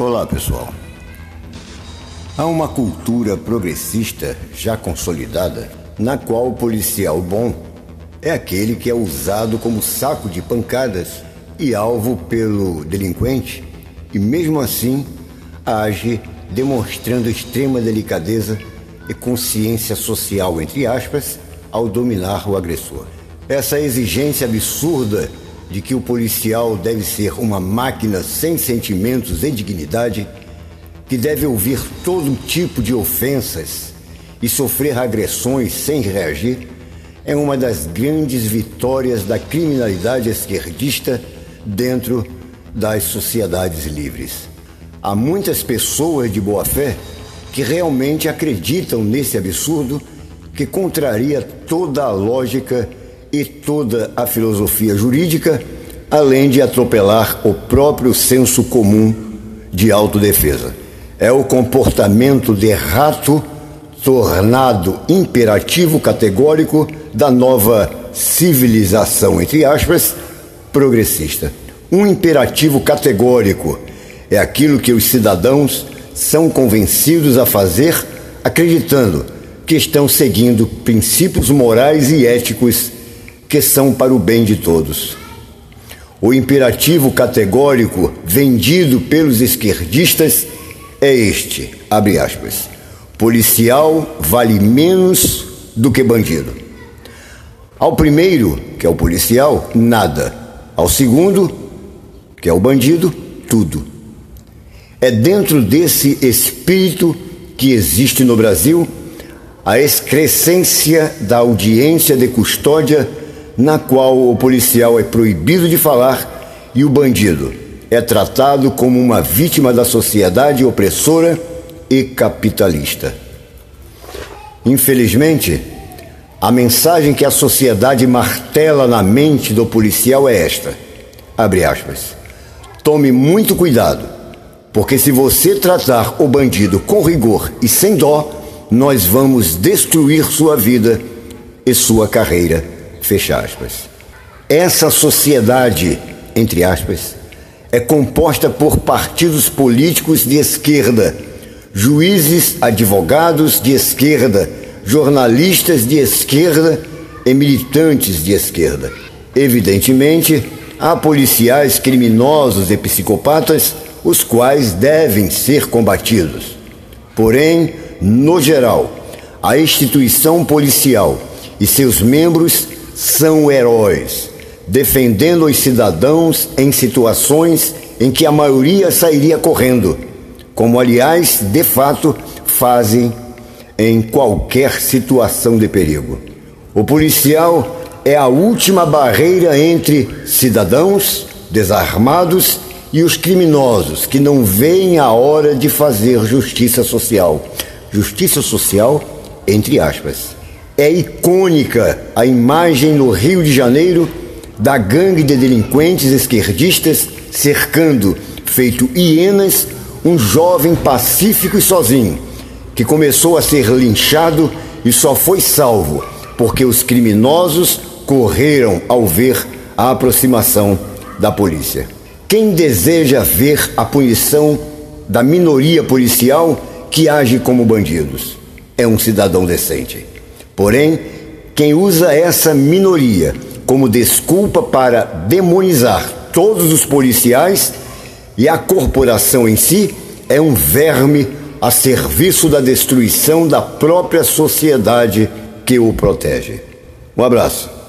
Olá, pessoal. Há uma cultura progressista já consolidada na qual o policial bom é aquele que é usado como saco de pancadas e alvo pelo delinquente e, mesmo assim, age demonstrando extrema delicadeza e consciência social, entre aspas, ao dominar o agressor. Essa exigência absurda de que o policial deve ser uma máquina sem sentimentos e dignidade, que deve ouvir todo tipo de ofensas e sofrer agressões sem reagir, é uma das grandes vitórias da criminalidade esquerdista dentro das sociedades livres. Há muitas pessoas de boa fé que realmente acreditam nesse absurdo que contraria toda a lógica e toda a filosofia jurídica, além de atropelar o próprio senso comum de autodefesa. É o comportamento de rato tornado imperativo categórico da nova civilização, entre aspas, progressista. Um imperativo categórico é aquilo que os cidadãos são convencidos a fazer, acreditando que estão seguindo princípios morais e éticos que são para o bem de todos. O imperativo categórico vendido pelos esquerdistas é este, abre aspas, policial vale menos do que bandido. Ao primeiro, que é o policial, nada. Ao segundo, que é o bandido, tudo. É dentro desse espírito que existe no Brasil a excrescência da audiência de custódia na qual o policial é proibido de falar e o bandido é tratado como uma vítima da sociedade opressora e capitalista. Infelizmente, a mensagem que a sociedade martela na mente do policial é esta: abre aspas. Tome muito cuidado, porque se você tratar o bandido com rigor e sem dó, nós vamos destruir sua vida e sua carreira fecha aspas. Essa sociedade, entre aspas, é composta por partidos políticos de esquerda, juízes, advogados de esquerda, jornalistas de esquerda e militantes de esquerda. Evidentemente, há policiais criminosos e psicopatas, os quais devem ser combatidos. Porém, no geral, a instituição policial e seus membros são heróis, defendendo os cidadãos em situações em que a maioria sairia correndo, como aliás, de fato, fazem em qualquer situação de perigo. O policial é a última barreira entre cidadãos desarmados e os criminosos que não veem a hora de fazer justiça social. Justiça social, entre aspas é icônica a imagem no Rio de Janeiro da gangue de delinquentes esquerdistas cercando, feito hienas, um jovem pacífico e sozinho, que começou a ser linchado e só foi salvo porque os criminosos correram ao ver a aproximação da polícia. Quem deseja ver a punição da minoria policial que age como bandidos é um cidadão decente. Porém, quem usa essa minoria como desculpa para demonizar todos os policiais e a corporação em si é um verme a serviço da destruição da própria sociedade que o protege. Um abraço.